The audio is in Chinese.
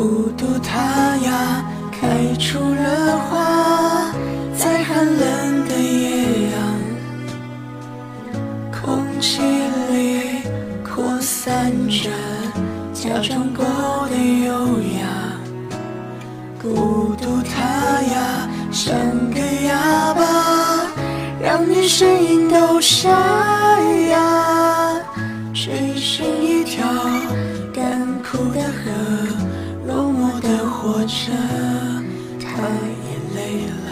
孤独它呀，开出了花，在寒冷的夜啊，空气里扩散着假装过的优雅。孤独它呀，像个哑巴，让你声音都沙哑，追寻一条干枯的河。下他也累了。